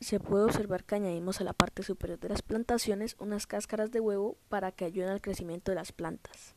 se puede observar que añadimos a la parte superior de las plantaciones unas cáscaras de huevo para que ayuden al crecimiento de las plantas.